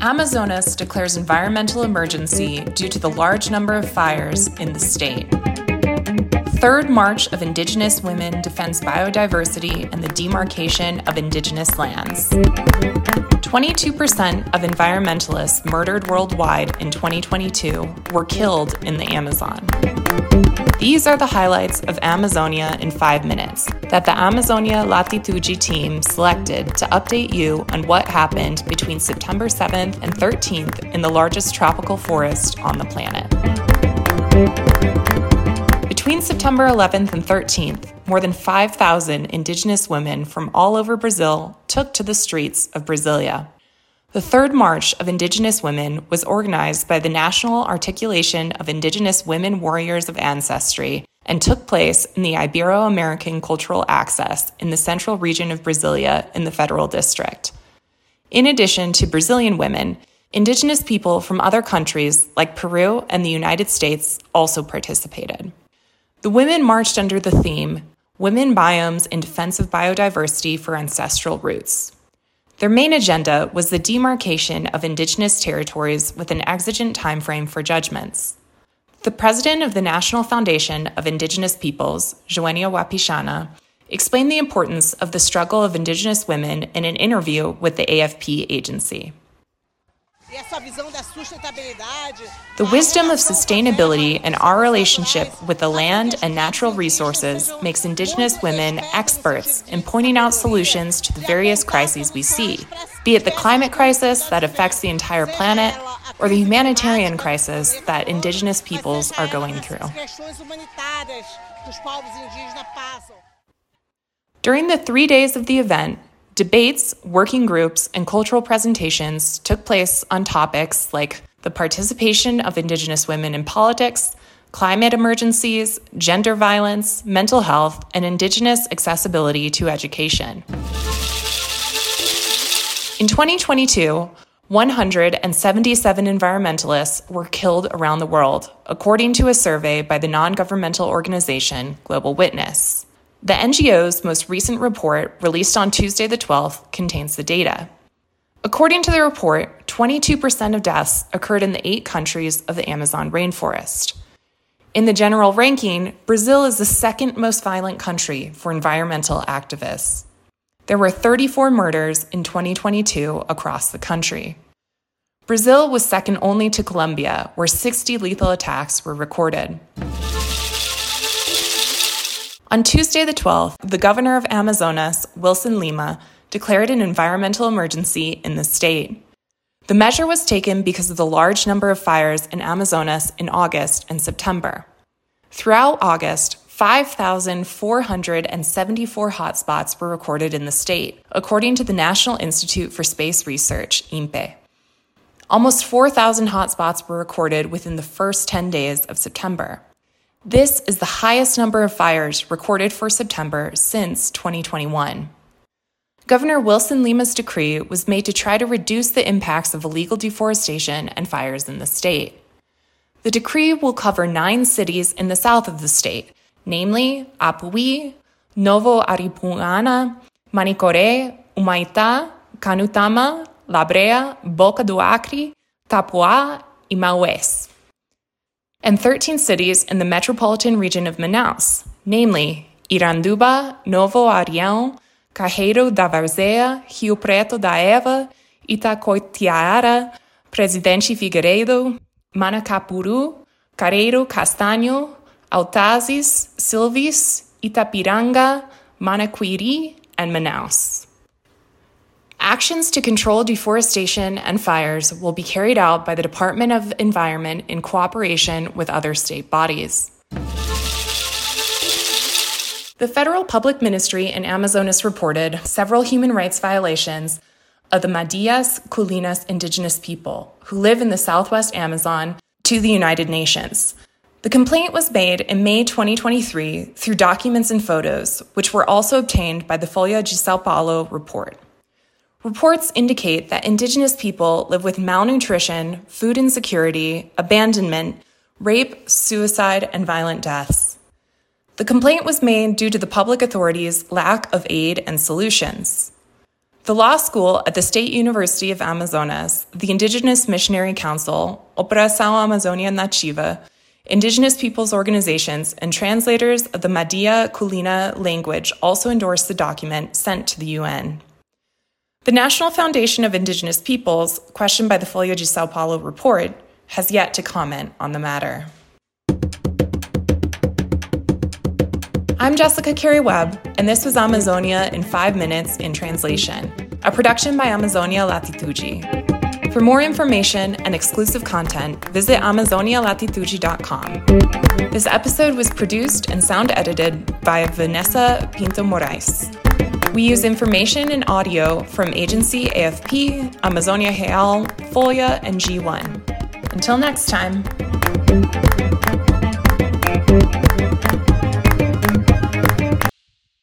Amazonas declares environmental emergency due to the large number of fires in the state. Third March of Indigenous Women defends biodiversity and the demarcation of Indigenous lands. 22% of environmentalists murdered worldwide in 2022 were killed in the Amazon. These are the highlights of Amazonia in five minutes that the Amazonia Latitude team selected to update you on what happened between September 7th and 13th in the largest tropical forest on the planet. Between September 11th and 13th, more than 5,000 indigenous women from all over Brazil took to the streets of Brasilia. The third March of Indigenous Women was organized by the National Articulation of Indigenous Women Warriors of Ancestry and took place in the Ibero American Cultural Axis in the central region of Brasilia in the Federal District. In addition to Brazilian women, Indigenous people from other countries like Peru and the United States also participated. The women marched under the theme Women Biomes in Defense of Biodiversity for Ancestral Roots. Their main agenda was the demarcation of indigenous territories with an exigent timeframe for judgments. The president of the National Foundation of Indigenous Peoples, Joenia Wapishana, explained the importance of the struggle of indigenous women in an interview with the AFP agency. The wisdom of sustainability and our relationship with the land and natural resources makes Indigenous women experts in pointing out solutions to the various crises we see, be it the climate crisis that affects the entire planet or the humanitarian crisis that Indigenous peoples are going through. During the three days of the event, Debates, working groups, and cultural presentations took place on topics like the participation of Indigenous women in politics, climate emergencies, gender violence, mental health, and Indigenous accessibility to education. In 2022, 177 environmentalists were killed around the world, according to a survey by the non governmental organization Global Witness. The NGO's most recent report, released on Tuesday the 12th, contains the data. According to the report, 22% of deaths occurred in the eight countries of the Amazon rainforest. In the general ranking, Brazil is the second most violent country for environmental activists. There were 34 murders in 2022 across the country. Brazil was second only to Colombia, where 60 lethal attacks were recorded. On Tuesday, the 12th, the governor of Amazonas, Wilson Lima, declared an environmental emergency in the state. The measure was taken because of the large number of fires in Amazonas in August and September. Throughout August, 5,474 hotspots were recorded in the state, according to the National Institute for Space Research, INPE. Almost 4,000 hotspots were recorded within the first 10 days of September. This is the highest number of fires recorded for September since 2021. Governor Wilson Lima's decree was made to try to reduce the impacts of illegal deforestation and fires in the state. The decree will cover nine cities in the south of the state, namely Apuí, Novo Aripuana, Manicoré, Humaitá, Canutama, Labrea, Boca do Acre, Tapauá, and Maués and 13 cities in the metropolitan region of Manaus, namely Iranduba, Novo Airão, Careiro da Várzea, Rio Preto da Eva, Itacoatiara, Presidente Figueiredo, Manacapuru, Careiro Castanho, Autazes, Silves, Itapiranga, Manaquiri, and Manaus. Actions to control deforestation and fires will be carried out by the Department of Environment in cooperation with other state bodies. The Federal Public Ministry in Amazonas reported several human rights violations of the Madias Culinas indigenous people who live in the southwest Amazon to the United Nations. The complaint was made in May 2023 through documents and photos, which were also obtained by the Folha de Sao Paulo report. Reports indicate that Indigenous people live with malnutrition, food insecurity, abandonment, rape, suicide, and violent deaths. The complaint was made due to the public authorities' lack of aid and solutions. The law school at the State University of Amazonas, the Indigenous Missionary Council, Operação Amazônia Nativa, Indigenous peoples organizations, and translators of the Madia Kulina language also endorsed the document sent to the UN. The National Foundation of Indigenous Peoples, questioned by the Folha de Sao Paulo report, has yet to comment on the matter. I'm Jessica Carey Webb, and this was Amazonia in 5 Minutes in Translation, a production by Amazonia Latitude. For more information and exclusive content, visit AmazoniaLatitude.com. This episode was produced and sound edited by Vanessa Pinto Morais. We use information and audio from Agency AFP, Amazonia Real, Folha, and G1. Until next time.